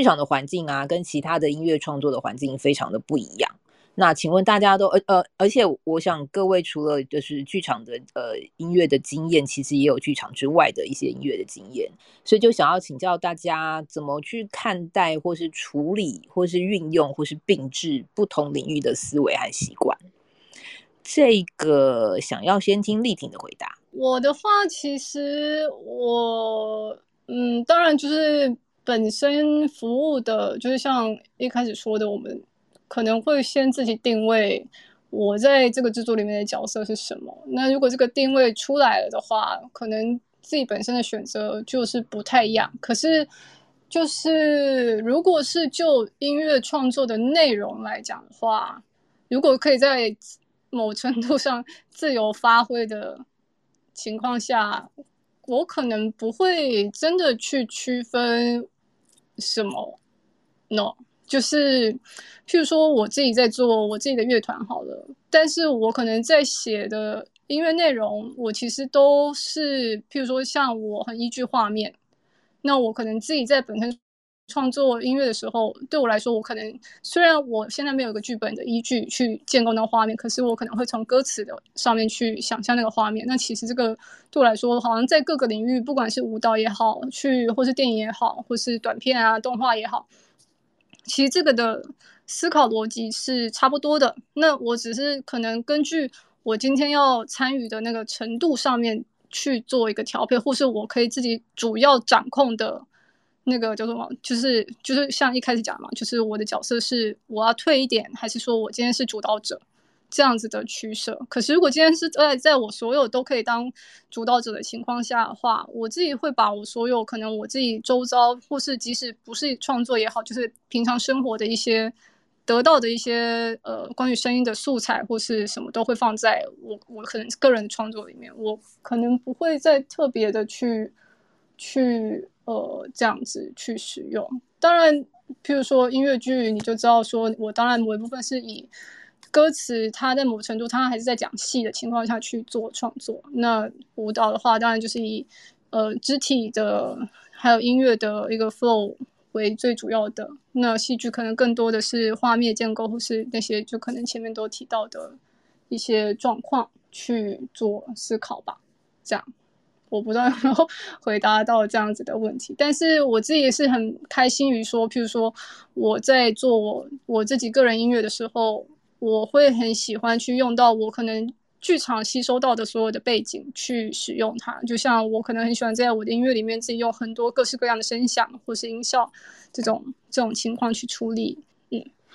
剧场的环境啊，跟其他的音乐创作的环境非常的不一样。那请问大家都呃呃，而且我想各位除了就是剧场的呃音乐的经验，其实也有剧场之外的一些音乐的经验，所以就想要请教大家怎么去看待，或是处理，或是运用，或是并置不同领域的思维和习惯。这个想要先听丽婷的回答。我的话，其实我嗯，当然就是本身服务的，就是像一开始说的，我们。可能会先自己定位我在这个制作里面的角色是什么。那如果这个定位出来了的话，可能自己本身的选择就是不太一样。可是，就是如果是就音乐创作的内容来讲的话，如果可以在某程度上自由发挥的情况下，我可能不会真的去区分什么，no。就是，譬如说我自己在做我自己的乐团好了，但是我可能在写的音乐内容，我其实都是譬如说像我很依据画面，那我可能自己在本身创作音乐的时候，对我来说，我可能虽然我现在没有一个剧本的依据去建构那个画面，可是我可能会从歌词的上面去想象那个画面。那其实这个对我来说，好像在各个领域，不管是舞蹈也好，去或是电影也好，或是短片啊、动画也好。其实这个的思考逻辑是差不多的，那我只是可能根据我今天要参与的那个程度上面去做一个调配，或是我可以自己主要掌控的那个叫做什么，就是就是像一开始讲嘛，就是我的角色是我要退一点，还是说我今天是主导者？这样子的取舍，可是如果今天是在在我所有都可以当主导者的情况下的话，我自己会把我所有可能我自己周遭，或是即使不是创作也好，就是平常生活的一些得到的一些呃关于声音的素材或是什么，都会放在我我可能个人创作里面，我可能不会再特别的去去呃这样子去使用。当然，譬如说音乐剧，你就知道说我当然某一部分是以。歌词，它在某程度，它还是在讲戏的情况下去做创作。那舞蹈的话，当然就是以呃肢体的还有音乐的一个 flow 为最主要的。那戏剧可能更多的是画面建构，或是那些就可能前面都提到的一些状况去做思考吧。这样，我不知道有没有 回答到这样子的问题。但是我自己也是很开心于说，譬如说我在做我我自己个人音乐的时候。我会很喜欢去用到我可能剧场吸收到的所有的背景去使用它，就像我可能很喜欢在我的音乐里面自己用很多各式各样的声响或是音效这种这种情况去处理，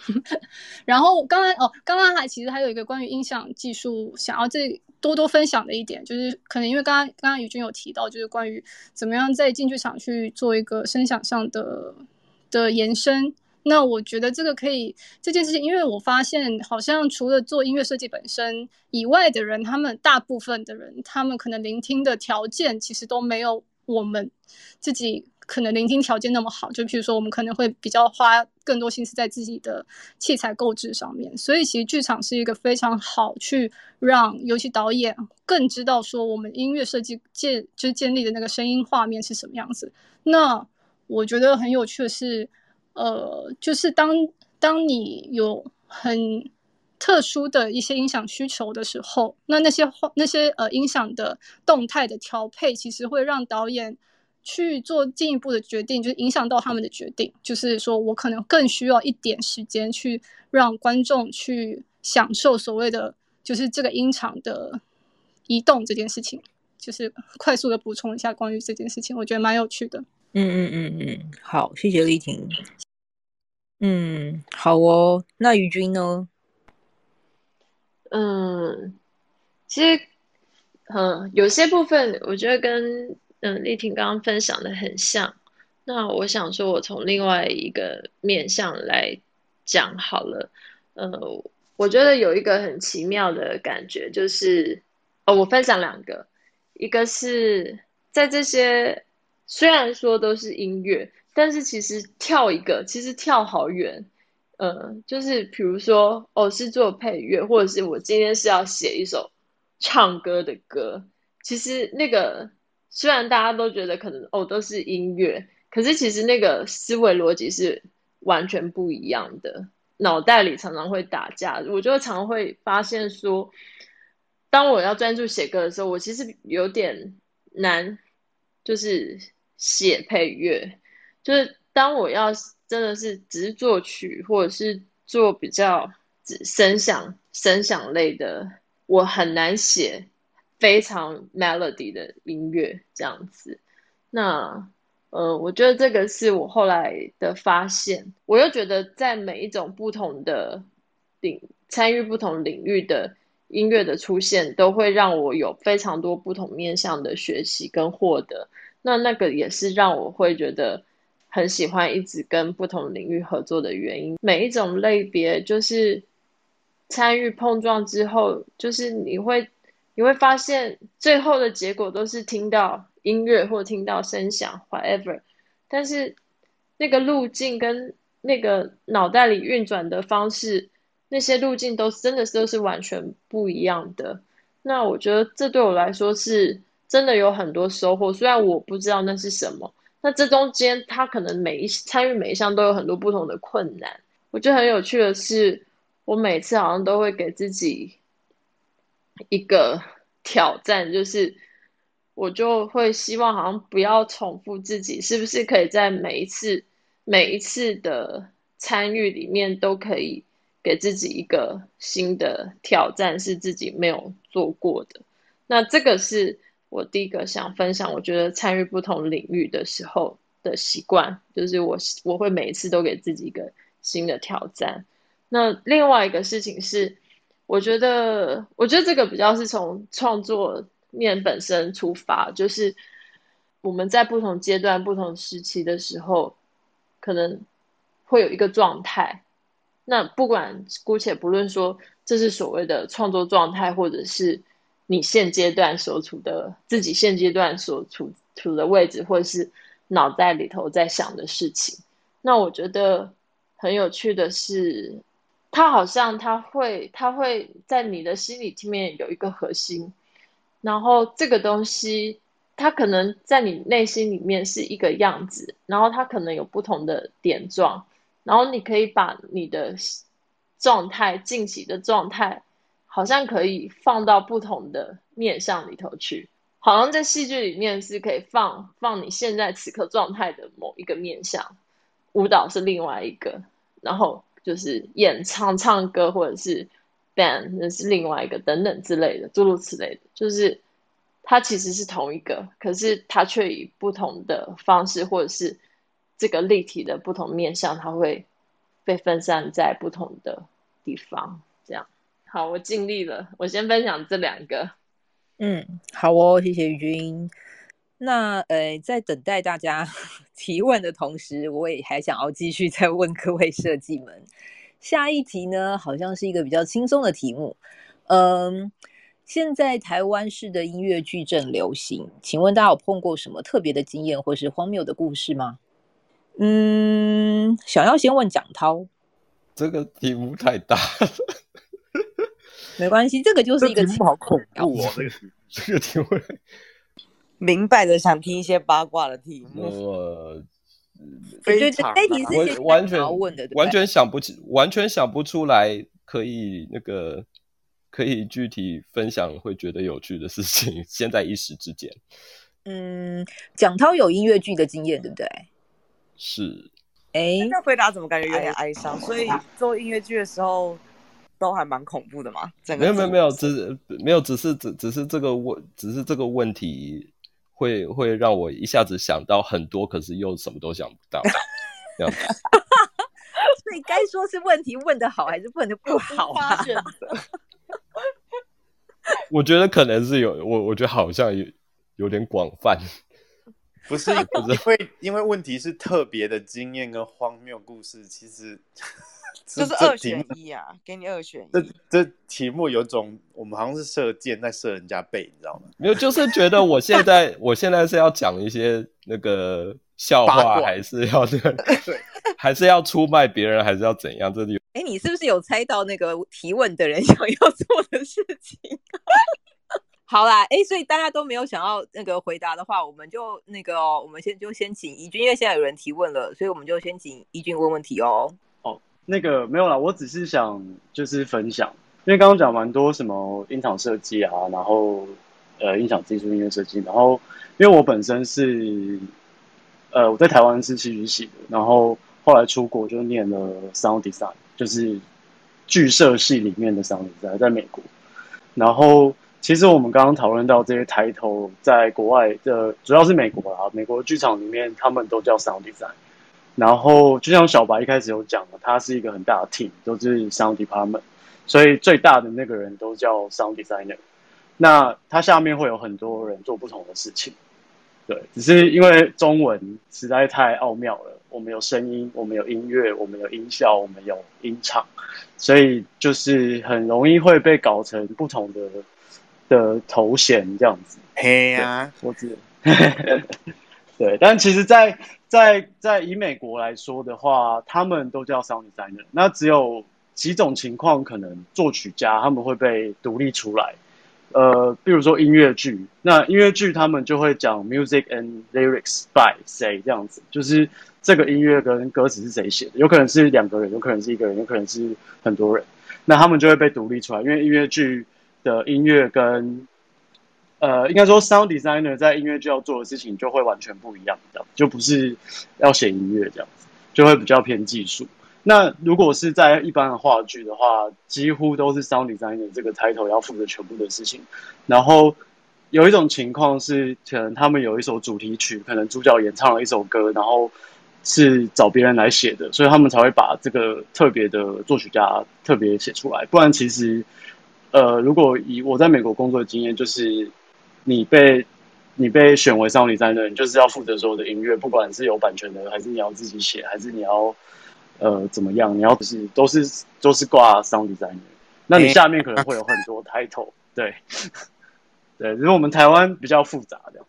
然后刚刚哦，刚刚还其实还有一个关于音响技术想要这多多分享的一点，就是可能因为刚刚刚刚宇君有提到，就是关于怎么样在进剧场去做一个声响上的的延伸。那我觉得这个可以这件事情，因为我发现好像除了做音乐设计本身以外的人，他们大部分的人，他们可能聆听的条件其实都没有我们自己可能聆听条件那么好。就譬如说，我们可能会比较花更多心思在自己的器材购置上面。所以，其实剧场是一个非常好去让尤其导演更知道说我们音乐设计建就是建立的那个声音画面是什么样子。那我觉得很有趣的是。呃，就是当当你有很特殊的一些音响需求的时候，那那些那些呃音响的动态的调配，其实会让导演去做进一步的决定，就是影响到他们的决定。就是说我可能更需要一点时间去让观众去享受所谓的就是这个音场的移动这件事情。就是快速的补充一下关于这件事情，我觉得蛮有趣的。嗯嗯嗯嗯，好，谢谢丽婷。嗯，好哦。那于军呢？嗯，其实，嗯，有些部分我觉得跟嗯丽婷刚刚分享的很像。那我想说，我从另外一个面向来讲好了。呃，我觉得有一个很奇妙的感觉，就是哦，我分享两个，一个是在这些。虽然说都是音乐，但是其实跳一个，其实跳好远。呃，就是比如说，哦，是做配乐，或者是我今天是要写一首唱歌的歌。其实那个虽然大家都觉得可能哦都是音乐，可是其实那个思维逻辑是完全不一样的，脑袋里常常会打架。我就常会发现说，当我要专注写歌的时候，我其实有点难，就是写配乐。就是当我要真的是只是作曲，或者是做比较声响、声响类的，我很难写非常 melody 的音乐这样子。那呃，我觉得这个是我后来的发现。我又觉得在每一种不同的领参与不同领域的音乐的出现，都会让我有非常多不同面向的学习跟获得。那那个也是让我会觉得。很喜欢一直跟不同领域合作的原因，每一种类别就是参与碰撞之后，就是你会你会发现最后的结果都是听到音乐或听到声响，whatever。但是那个路径跟那个脑袋里运转的方式，那些路径都真的是都是完全不一样的。那我觉得这对我来说是真的有很多收获，虽然我不知道那是什么。那这中间，他可能每一参与每一项都有很多不同的困难。我觉得很有趣的是，我每次好像都会给自己一个挑战，就是我就会希望好像不要重复自己，是不是可以在每一次每一次的参与里面都可以给自己一个新的挑战，是自己没有做过的。那这个是。我第一个想分享，我觉得参与不同领域的时候的习惯，就是我我会每一次都给自己一个新的挑战。那另外一个事情是，我觉得我觉得这个比较是从创作面本身出发，就是我们在不同阶段、不同时期的时候，可能会有一个状态。那不管姑且不论说这是所谓的创作状态，或者是。你现阶段所处的自己现阶段所处处的位置，或者是脑袋里头在想的事情，那我觉得很有趣的是，它好像它会它会在你的心里面有一个核心，然后这个东西它可能在你内心里面是一个样子，然后它可能有不同的点状，然后你可以把你的状态近期的状态。好像可以放到不同的面向里头去，好像在戏剧里面是可以放放你现在此刻状态的某一个面向，舞蹈是另外一个，然后就是演唱唱歌或者是 band 那是另外一个等等之类的，诸如此类的，就是它其实是同一个，可是它却以不同的方式或者是这个立体的不同面向，它会被分散在不同的地方，这样。好，我尽力了。我先分享这两个。嗯，好哦，谢谢玉君。那呃，在等待大家 提问的同时，我也还想要继续再问各位设计们。下一题呢，好像是一个比较轻松的题目。嗯，现在台湾式的音乐剧正流行，请问大家有碰过什么特别的经验或是荒谬的故事吗？嗯，想要先问蒋涛。这个题目太大了。没关系，这个就是一个好恐怖哦。这个这个题目，明白的想听一些八卦的题目。我非常完全完全想不起，完全想不出来可以那个可以具体分享会觉得有趣的事情。现在一时之间，嗯，蒋涛有音乐剧的经验，对不对？是。哎，那回答怎么感觉有点哀伤？所以做音乐剧的时候。都还蛮恐怖的嘛，整个没有没有没有，只是没有只是只只是这个问，只是这个问题会会让我一下子想到很多，可是又什么都想不到，这样子。所以该说是问题问的好还是问的不好啊？我觉得可能是有，我我觉得好像有有点广泛，不是 不是会因为问题是特别的经验跟荒谬故事，其实。就是二选一啊，给你二选一。这这题目有种，我们好像是射箭在射人家背，你知道吗？没有，就是觉得我现在我现在是要讲一些那个笑话，还是要那个，对，还是要出卖别人，还是要怎样？这里，哎，你是不是有猜到那个提问的人 想要做的事情？好啦，哎，所以大家都没有想要那个回答的话，我们就那个、哦，我们先就先请怡君，因为现在有人提问了，所以我们就先请怡君问问题哦。那个没有啦，我只是想就是分享，因为刚刚讲蛮多什么音场设计啊，然后呃音响技术、音乐设计，然后因为我本身是呃我在台湾是戏剧系的，然后后来出国就念了 sound design，就是剧社系里面的 sound design，在美国，然后。其实我们刚刚讨论到这些抬头，在国外的主要是美国啦，美国剧场里面他们都叫 sound design。然后就像小白一开始有讲的，他是一个很大的 team，都是 sound department，所以最大的那个人都叫 sound designer。那他下面会有很多人做不同的事情。对，只是因为中文实在太奥妙了，我们有声音，我们有音乐，我们有音效，我们有音场，所以就是很容易会被搞成不同的。的头衔这样子，嘿呀、啊，我知，对，但其实在，在在以美国来说的话，他们都叫 sound designer。那只有几种情况，可能作曲家他们会被独立出来。呃，比如说音乐剧，那音乐剧他们就会讲 music and lyrics by 谁这样子，就是这个音乐跟歌词是谁写的，有可能是两个人，有可能是一个人，有可能是很多人，那他们就会被独立出来，因为音乐剧。的音乐跟呃，应该说 sound designer 在音乐剧要做的事情就会完全不一样，这样就不是要写音乐这样子，就会比较偏技术。那如果是在一般的话剧的话，几乎都是 sound designer 这个 title 要负责全部的事情。然后有一种情况是，可能他们有一首主题曲，可能主角演唱了一首歌，然后是找别人来写的，所以他们才会把这个特别的作曲家特别写出来。不然其实。呃，如果以我在美国工作的经验，就是你被你被选为少女战队你就是要负责所有的音乐，不管是有版权的，还是你要自己写，还是你要呃怎么样，你要是都是都是挂 sound designer。那你下面可能会有很多 title，对 对，因为我们台湾比较复杂的。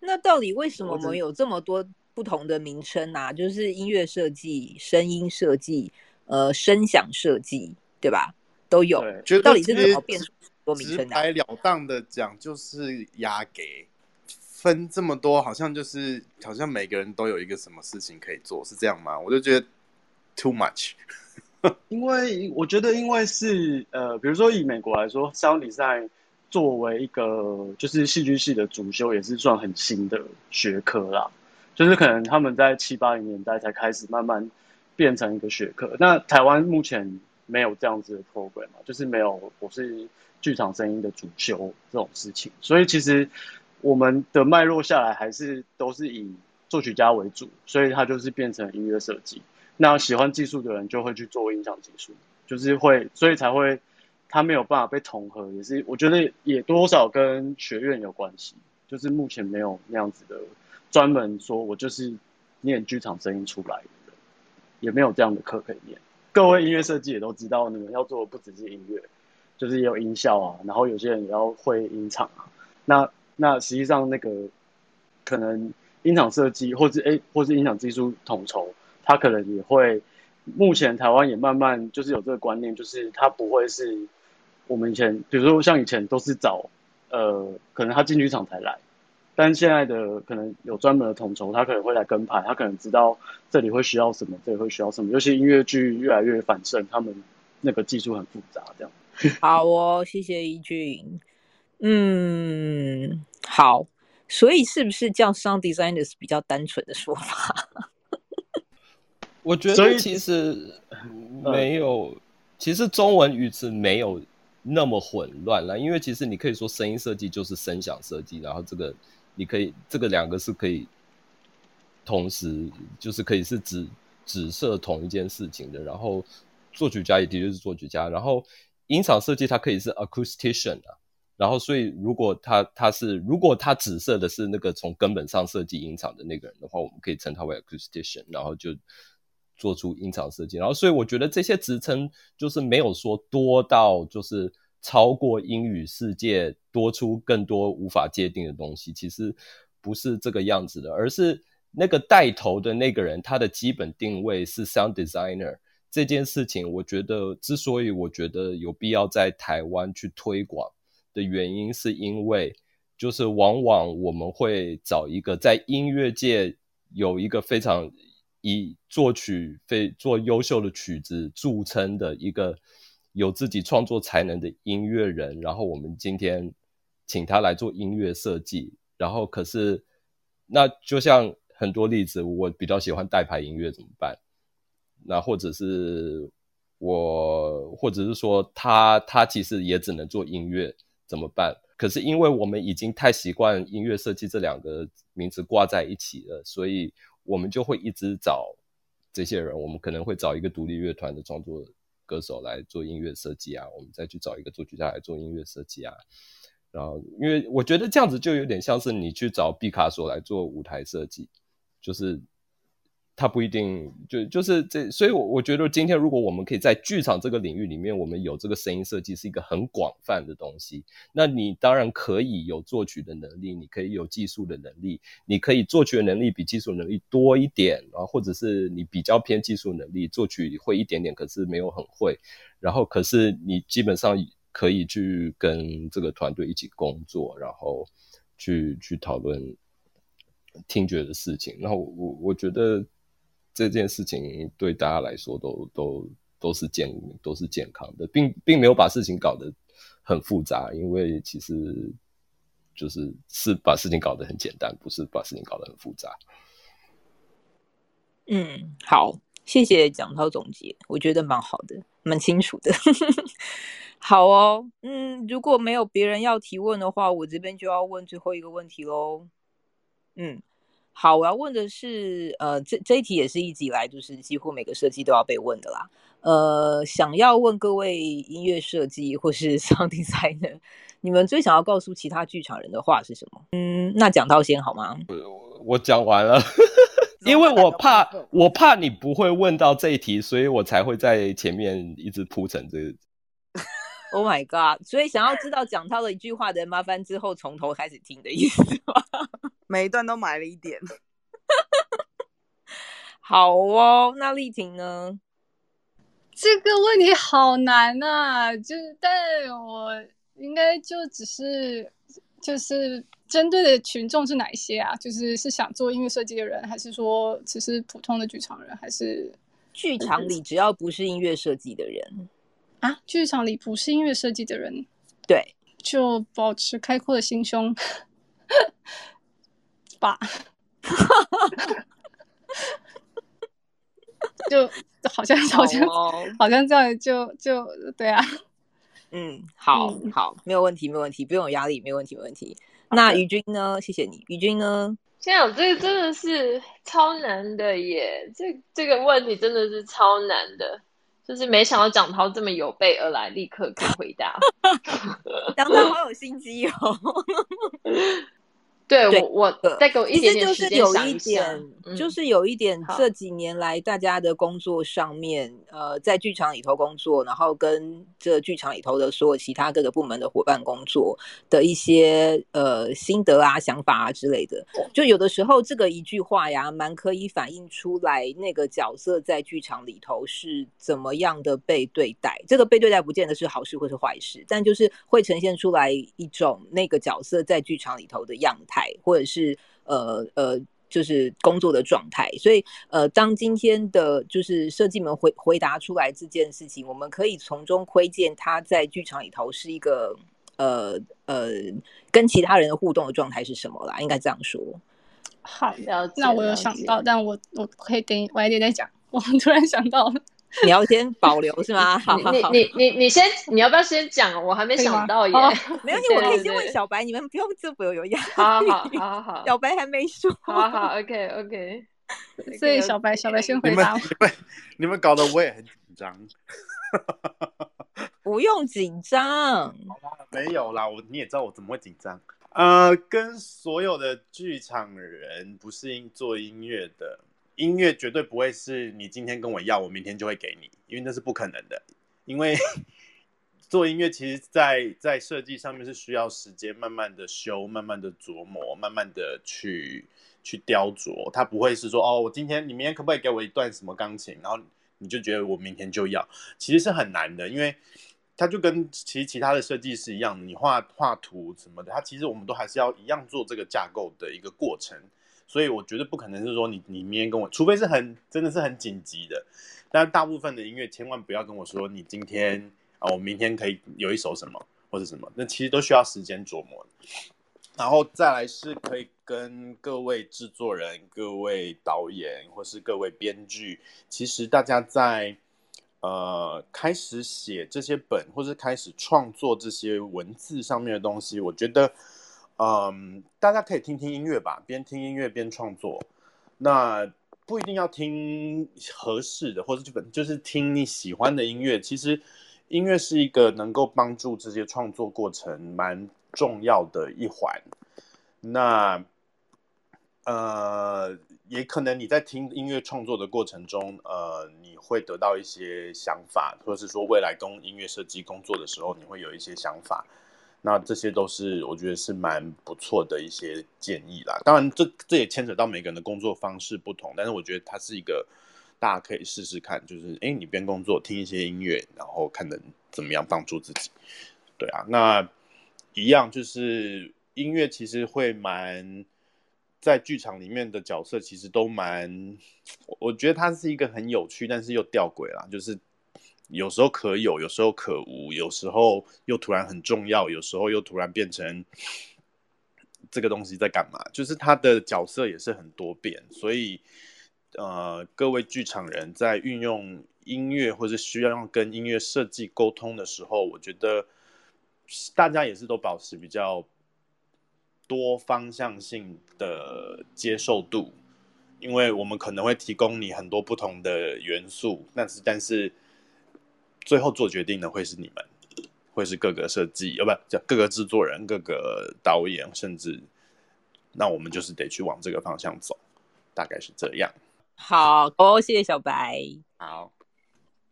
那到底为什么我们有这么多不同的名称啊？就是音乐设计、声音设计、呃声响设计，对吧？都有，到底是怎么变出多名称的？直白了当的讲，就是压给分这么多，好像就是好像每个人都有一个什么事情可以做，是这样吗？我就觉得 too much。因为我觉得，因为是呃，比如说以美国来说，sound design 作为一个就是戏剧系的主修，也是算很新的学科啦。就是可能他们在七八零年代才开始慢慢变成一个学科。那台湾目前。没有这样子的 program 嘛，就是没有我是剧场声音的主修这种事情，所以其实我们的脉络下来还是都是以作曲家为主，所以他就是变成音乐设计。那喜欢技术的人就会去做音响技术，就是会，所以才会他没有办法被统合，也是我觉得也多少跟学院有关系，就是目前没有那样子的专门说我就是念剧场声音出来的，也没有这样的课可以念。各位音乐设计也都知道，你们要做的不只是音乐，就是也有音效啊，然后有些人也要会音场啊。那那实际上那个可能音场设计，或是诶，或是音响技术统筹，他可能也会。目前台湾也慢慢就是有这个观念，就是他不会是我们以前，比如说像以前都是找呃，可能他进剧场才来。但现在的可能有专门的统筹，他可能会来跟排，他可能知道这里会需要什么，这里会需要什么。尤其音乐剧越来越繁盛，他们那个技术很复杂，这样。好哦，谢谢怡俊。嗯，好，所以是不是叫 sound designers 比较单纯的说法？我觉得其实没有，其实中文语词没有那么混乱了，因为其实你可以说声音设计就是声响设计，然后这个。你可以这个两个是可以同时，就是可以是指指涉同一件事情的。然后作曲家也的确是作曲家，然后音场设计它可以是 acoustician 啊。然后所以如果他他是如果他紫色的是那个从根本上设计音场的那个人的话，我们可以称他为 acoustician，然后就做出音场设计。然后所以我觉得这些职称就是没有说多到就是。超过英语世界多出更多无法界定的东西，其实不是这个样子的，而是那个带头的那个人，他的基本定位是 sound designer 这件事情。我觉得之所以我觉得有必要在台湾去推广的原因，是因为就是往往我们会找一个在音乐界有一个非常以作曲非做优秀的曲子著称的一个有自己创作才能的音乐人，然后我们今天请他来做音乐设计，然后可是那就像很多例子，我比较喜欢代牌音乐怎么办？那或者是。我或者是说他他其实也只能做音乐，怎么办？可是因为我们已经太习惯音乐设计这两个名词挂在一起了，所以我们就会一直找这些人。我们可能会找一个独立乐团的创作歌手来做音乐设计啊，我们再去找一个作曲家来做音乐设计啊。然后，因为我觉得这样子就有点像是你去找毕卡索来做舞台设计，就是。他不一定就就是这，所以，我我觉得今天如果我们可以在剧场这个领域里面，我们有这个声音设计是一个很广泛的东西。那你当然可以有作曲的能力，你可以有技术的能力，你可以作曲的能力比技术能力多一点，然后或者是你比较偏技术能力，作曲会一点点，可是没有很会。然后可是你基本上可以去跟这个团队一起工作，然后去去讨论听觉的事情。然后我我觉得。这件事情对大家来说都都都是健都是健康的，并并没有把事情搞得很复杂，因为其实就是是把事情搞得很简单，不是把事情搞得很复杂。嗯，好，谢谢蒋涛总结，我觉得蛮好的，蛮清楚的。好哦，嗯，如果没有别人要提问的话，我这边就要问最后一个问题喽。嗯。好，我要问的是，呃，这这一题也是一直以来就是几乎每个设计都要被问的啦。呃，想要问各位音乐设计或是 sound designer，你们最想要告诉其他剧场人的话是什么？嗯，那讲到先好吗？我我讲完了，因为我怕我怕你不会问到这一题，所以我才会在前面一直铺陈这个。Oh my god！所以想要知道讲到的一句话的，麻烦之后从头开始听的意思吗？每一段都买了一点。好哦，那丽婷呢？这个问题好难啊！就是，但我应该就只是，就是针对的群众是哪一些啊？就是是想做音乐设计的人，还是说只是普通的剧场人，还是剧场里只要不是音乐设计的人？啊，剧场里不是音乐设计的人，对，就保持开阔的心胸吧。就好像好像好，哦、好像这样就就对啊。嗯，好，嗯、好，没有问题，没有问题，不用有压力，没有问题，没问题。那宇君呢？谢谢你，宇君呢？现在我这个真的是超难的耶，这这个问题真的是超难的。就是没想到蒋涛这么有备而来，立刻可以回答。蒋涛好有心机哦。对，对我，我再给我一点点时间想一下。就是有一点，这几年来大家的工作上面，嗯、呃，在剧场里头工作，然后跟这剧场里头的所有其他各个部门的伙伴工作的一些呃心得啊、想法啊之类的。就有的时候，这个一句话呀，蛮可以反映出来那个角色在剧场里头是怎么样的被对待。这个被对待不见得是好事或是坏事，但就是会呈现出来一种那个角色在剧场里头的样态。或者是呃呃，就是工作的状态，所以呃，当今天的就是设计们回回答出来这件事情，我们可以从中窥见他在剧场里头是一个呃呃，跟其他人的互动的状态是什么啦，应该这样说。好，那我有想到，但我我可以等晚一点再讲。我突然想到了。你要先保留是吗？好好好，你你你你先，你要不要先讲？我还没想到耶。没关系，我可以先问小白，你们不用这不有压力。好好好好，小白还没说。好好，OK OK。所以小白小白先回答。你们你们搞得我也很紧张。不用紧张。没有啦，我你也知道我怎么会紧张。呃，跟所有的剧场人不是做音乐的。音乐绝对不会是你今天跟我要，我明天就会给你，因为那是不可能的。因为 做音乐，其实在在设计上面是需要时间，慢慢的修，慢慢的琢磨，慢慢的去去雕琢。它不会是说，哦，我今天你明天可不可以给我一段什么钢琴，然后你就觉得我明天就要，其实是很难的。因为它就跟其实其他的设计师一样，你画画图什么的，它其实我们都还是要一样做这个架构的一个过程。所以我觉得不可能是说你你明天跟我，除非是很真的是很紧急的，但大部分的音乐千万不要跟我说你今天啊，我明天可以有一首什么或者什么，那其实都需要时间琢磨。然后再来是可以跟各位制作人、各位导演或是各位编剧，其实大家在呃开始写这些本或是开始创作这些文字上面的东西，我觉得。嗯，大家可以听听音乐吧，边听音乐边创作。那不一定要听合适的，或者基本就是听你喜欢的音乐。其实音乐是一个能够帮助这些创作过程蛮重要的一环。那呃，也可能你在听音乐创作的过程中，呃，你会得到一些想法，或者是说未来跟音乐设计工作的时候，你会有一些想法。那这些都是我觉得是蛮不错的一些建议啦。当然这，这也牵扯到每个人的工作方式不同，但是我觉得它是一个大家可以试试看，就是哎，你边工作听一些音乐，然后看能怎么样帮助自己。对啊，那一样就是音乐其实会蛮在剧场里面的角色，其实都蛮，我觉得它是一个很有趣，但是又吊诡啦，就是。有时候可有，有时候可无，有时候又突然很重要，有时候又突然变成这个东西在干嘛？就是他的角色也是很多变，所以呃，各位剧场人在运用音乐或者需要用跟音乐设计沟通的时候，我觉得大家也是都保持比较多方向性的接受度，因为我们可能会提供你很多不同的元素，但是但是。最后做决定的会是你们，会是各个设计，呃不叫各个制作人、各个导演，甚至那我们就是得去往这个方向走，大概是这样。好哦，谢谢小白。好，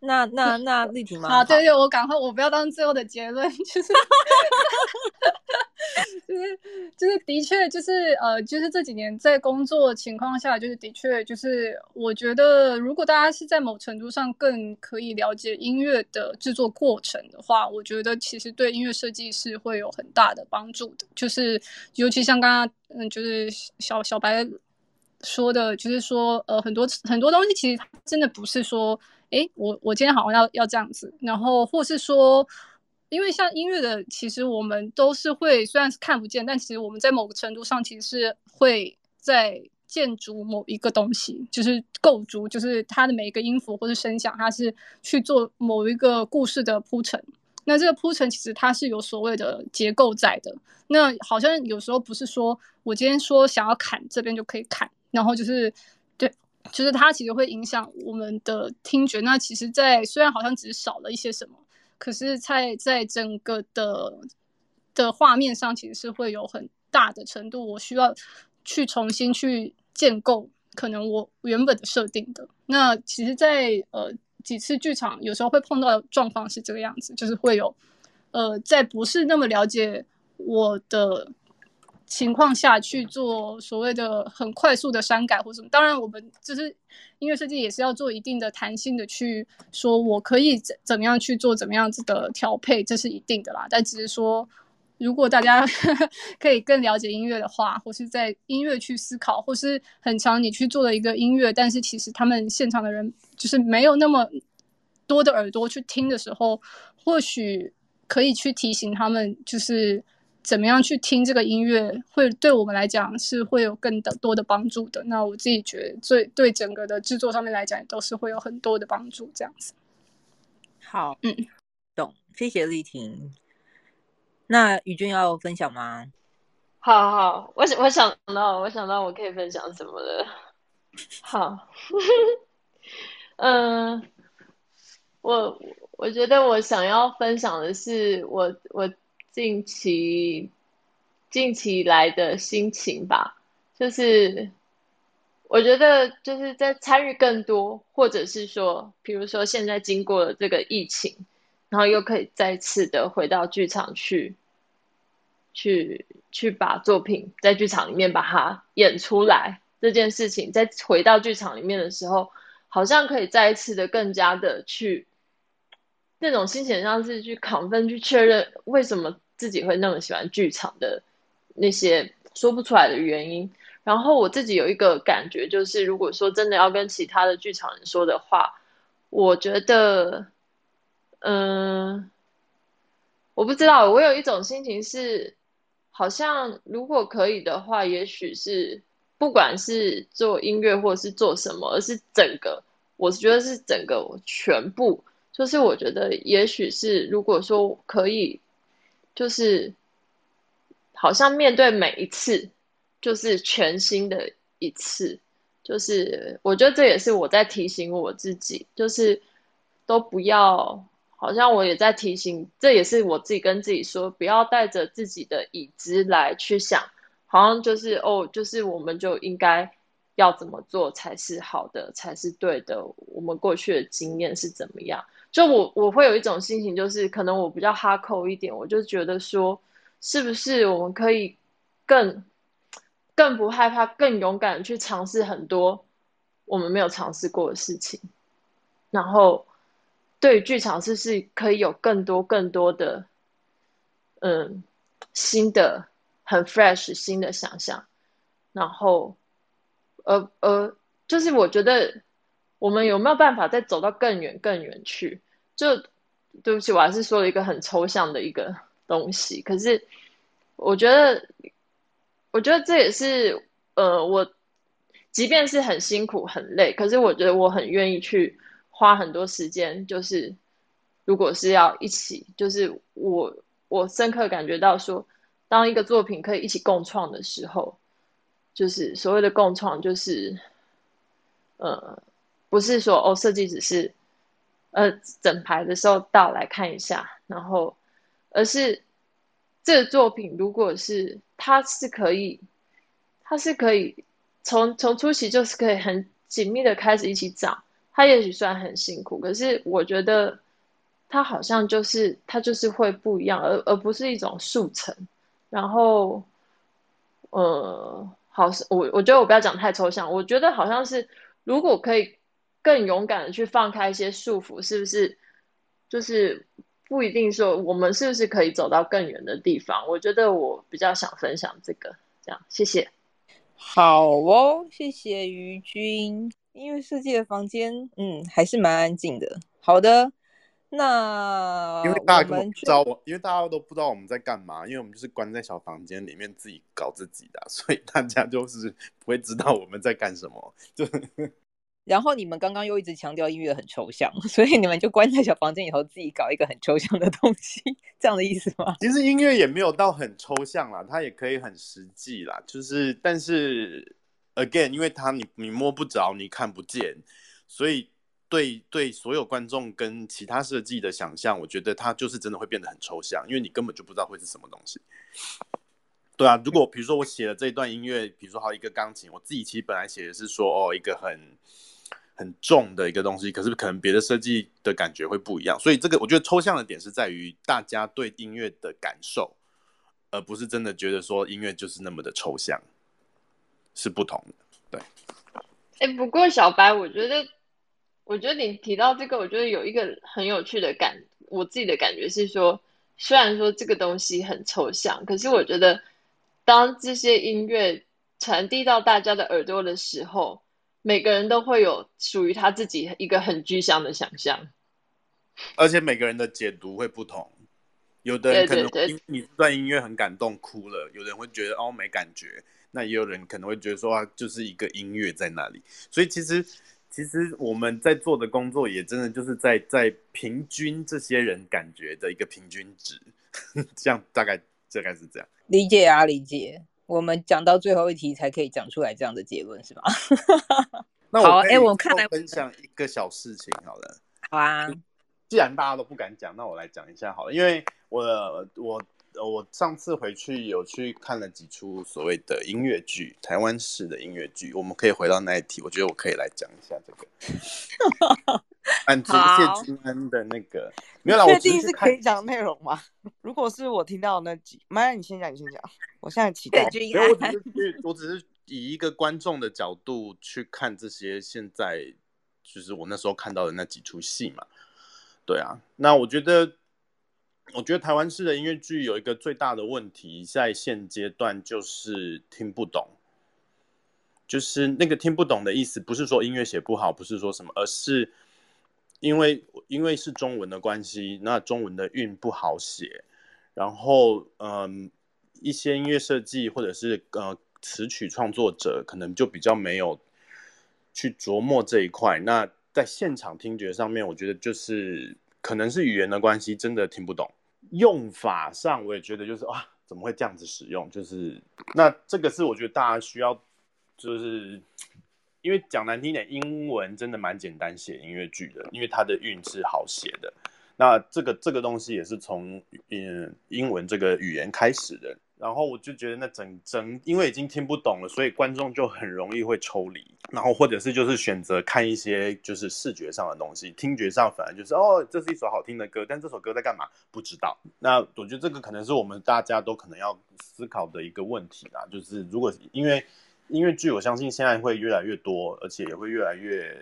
那那那丽婷吗？啊，对对，我赶快，我不要当最后的结论，就是。就是就是的确就是呃就是这几年在工作情况下，就是的确就是我觉得如果大家是在某程度上更可以了解音乐的制作过程的话，我觉得其实对音乐设计是会有很大的帮助的。就是尤其像刚刚嗯就是小小白说的，就是说呃很多很多东西其实真的不是说诶我我今天好像要要这样子，然后或是说。因为像音乐的，其实我们都是会，虽然是看不见，但其实我们在某个程度上，其实是会在建筑某一个东西，就是构筑，就是它的每一个音符或者声响，它是去做某一个故事的铺陈。那这个铺陈其实它是有所谓的结构在的。那好像有时候不是说我今天说想要砍这边就可以砍，然后就是，就是它其实会影响我们的听觉。那其实，在虽然好像只是少了一些什么。可是，在在整个的的画面上，其实是会有很大的程度，我需要去重新去建构可能我原本的设定的。那其实在，在呃几次剧场有时候会碰到的状况是这个样子，就是会有呃在不是那么了解我的。情况下去做所谓的很快速的删改或什么，当然我们就是音乐设计也是要做一定的弹性的去说，我可以怎怎么样去做怎么样子的调配，这是一定的啦。但只是说，如果大家可以更了解音乐的话，或是在音乐去思考，或是很常你去做了一个音乐，但是其实他们现场的人就是没有那么多的耳朵去听的时候，或许可以去提醒他们，就是。怎么样去听这个音乐，会对我们来讲是会有更多的帮助的。那我自己觉得，最对整个的制作上面来讲，都是会有很多的帮助。这样子。好，嗯，懂，谢谢丽婷。那宇君要分享吗？好好，我我想到，我想到我可以分享什么了。好，嗯、呃，我我觉得我想要分享的是，我我。近期近期来的心情吧，就是我觉得就是在参与更多，或者是说，比如说现在经过了这个疫情，然后又可以再次的回到剧场去，去去把作品在剧场里面把它演出来这件事情，在回到剧场里面的时候，好像可以再一次的更加的去那种心情像是去亢奋，去确认为什么自己会那么喜欢剧场的那些说不出来的原因。然后我自己有一个感觉，就是如果说真的要跟其他的剧场人说的话，我觉得，嗯，我不知道，我有一种心情是，好像如果可以的话，也许是不管是做音乐或者是做什么，而是整个，我觉得是整个全部，就是我觉得也许是如果说可以，就是好像面对每一次。就是全新的一次，就是我觉得这也是我在提醒我自己，就是都不要，好像我也在提醒，这也是我自己跟自己说，不要带着自己的已知来去想，好像就是哦，就是我们就应该要怎么做才是好的，才是对的，我们过去的经验是怎么样？就我我会有一种心情，就是可能我比较哈扣一点，我就觉得说，是不是我们可以更。更不害怕，更勇敢去尝试很多我们没有尝试过的事情，然后对于剧场是是可以有更多更多的嗯新的很 fresh 新的想象，然后呃呃，就是我觉得我们有没有办法再走到更远更远去？就对不起，我还是说了一个很抽象的一个东西，可是我觉得。我觉得这也是，呃，我即便是很辛苦很累，可是我觉得我很愿意去花很多时间。就是如果是要一起，就是我我深刻感觉到说，当一个作品可以一起共创的时候，就是所谓的共创，就是呃，不是说哦，设计只是呃整排的时候到来看一下，然后而是。这个作品，如果是它是可以，它是可以从从初期就是可以很紧密的开始一起长。它也许算很辛苦，可是我觉得它好像就是它就是会不一样，而而不是一种速成。然后，呃，好，我我觉得我不要讲太抽象。我觉得好像是如果可以更勇敢的去放开一些束缚，是不是就是？不一定说我们是不是可以走到更远的地方？我觉得我比较想分享这个，这样谢谢。好哦，谢谢于君。因为设计的房间，嗯，还是蛮安静的。好的，那因为大家不知道我，因为大家都不知道我们在干嘛，因为我们就是关在小房间里面自己搞自己的，所以大家就是不会知道我们在干什么。就然后你们刚刚又一直强调音乐很抽象，所以你们就关在小房间里头自己搞一个很抽象的东西，这样的意思吗？其实音乐也没有到很抽象啦，它也可以很实际啦。就是，但是，again，因为它你你摸不着，你看不见，所以对对所有观众跟其他设计的想象，我觉得它就是真的会变得很抽象，因为你根本就不知道会是什么东西。对啊，如果比如说我写了这一段音乐，比如说好一个钢琴，我自己其实本来写的是说哦一个很。很重的一个东西，可是可能别的设计的感觉会不一样，所以这个我觉得抽象的点是在于大家对音乐的感受，而不是真的觉得说音乐就是那么的抽象，是不同的。对，哎、不过小白，我觉得，我觉得你提到这个，我觉得有一个很有趣的感，我自己的感觉是说，虽然说这个东西很抽象，可是我觉得当这些音乐传递到大家的耳朵的时候。每个人都会有属于他自己一个很具象的想象，而且每个人的解读会不同。有的人可能因为你这段音乐很感动哭了，有人会觉得哦没感觉，那也有人可能会觉得说啊就是一个音乐在那里。所以其实其实我们在做的工作也真的就是在在平均这些人感觉的一个平均值，这样大概大概是这样。理解啊，理解。我们讲到最后一题才可以讲出来这样的结论，是吗？那我哎，我看来分享一个小事情好了。好啊，既然大家都不敢讲，那我来讲一下好了。因为我我我上次回去有去看了几出所谓的音乐剧，台湾式的音乐剧。我们可以回到那一题，我觉得我可以来讲一下这个。满足谢金恩的那个，没有啦，确定是可以讲内容吗？如果是我听到那集，妈呀，你先讲，你先讲，我现在期待。没有，我只是 我只是以一个观众的角度去看这些现在，就是我那时候看到的那几出戏嘛。对啊，那我觉得，我觉得台湾式的音乐剧有一个最大的问题，在现阶段就是听不懂。就是那个听不懂的意思，不是说音乐写不好，不是说什么，而是因为因为是中文的关系，那中文的韵不好写，然后嗯，一些音乐设计或者是呃词曲创作者可能就比较没有去琢磨这一块。那在现场听觉上面，我觉得就是可能是语言的关系，真的听不懂。用法上，我也觉得就是啊，怎么会这样子使用？就是那这个是我觉得大家需要。就是因为讲难听点，英文真的蛮简单写音乐剧的，因为它的韵是好写的。那这个这个东西也是从嗯英文这个语言开始的。然后我就觉得那整整，因为已经听不懂了，所以观众就很容易会抽离，然后或者是就是选择看一些就是视觉上的东西，听觉上反而就是哦，这是一首好听的歌，但这首歌在干嘛？不知道。那我觉得这个可能是我们大家都可能要思考的一个问题啦，就是如果因为。音乐剧，我相信现在会越来越多，而且也会越来越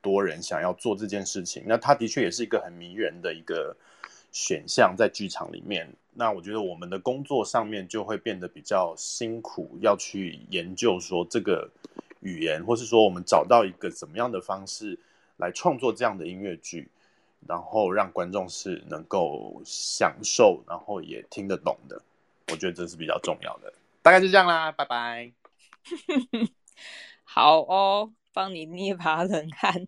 多人想要做这件事情。那它的确也是一个很迷人的一个选项，在剧场里面。那我觉得我们的工作上面就会变得比较辛苦，要去研究说这个语言，或是说我们找到一个怎么样的方式来创作这样的音乐剧，然后让观众是能够享受，然后也听得懂的。我觉得这是比较重要的。大概就这样啦，拜拜。好哦，帮你捏把冷汗。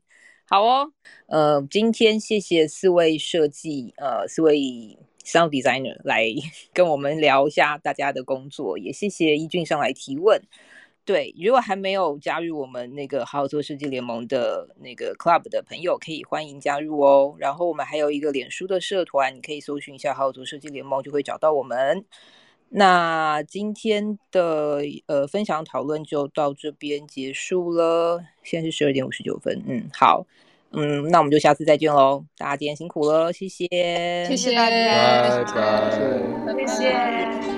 好哦，呃，今天谢谢四位设计，呃，四位 sound designer 来跟我们聊一下大家的工作，也谢谢一俊上来提问。对，如果还没有加入我们那个好好做设计联盟的那个 club 的朋友，可以欢迎加入哦。然后我们还有一个脸书的社团，你可以搜寻一下好好做设计联盟，就会找到我们。那今天的呃分享讨论就到这边结束了，现在是十二点五十九分，嗯，好，嗯，那我们就下次再见喽，大家今天辛苦了，谢谢，谢谢大家，拜拜，谢谢。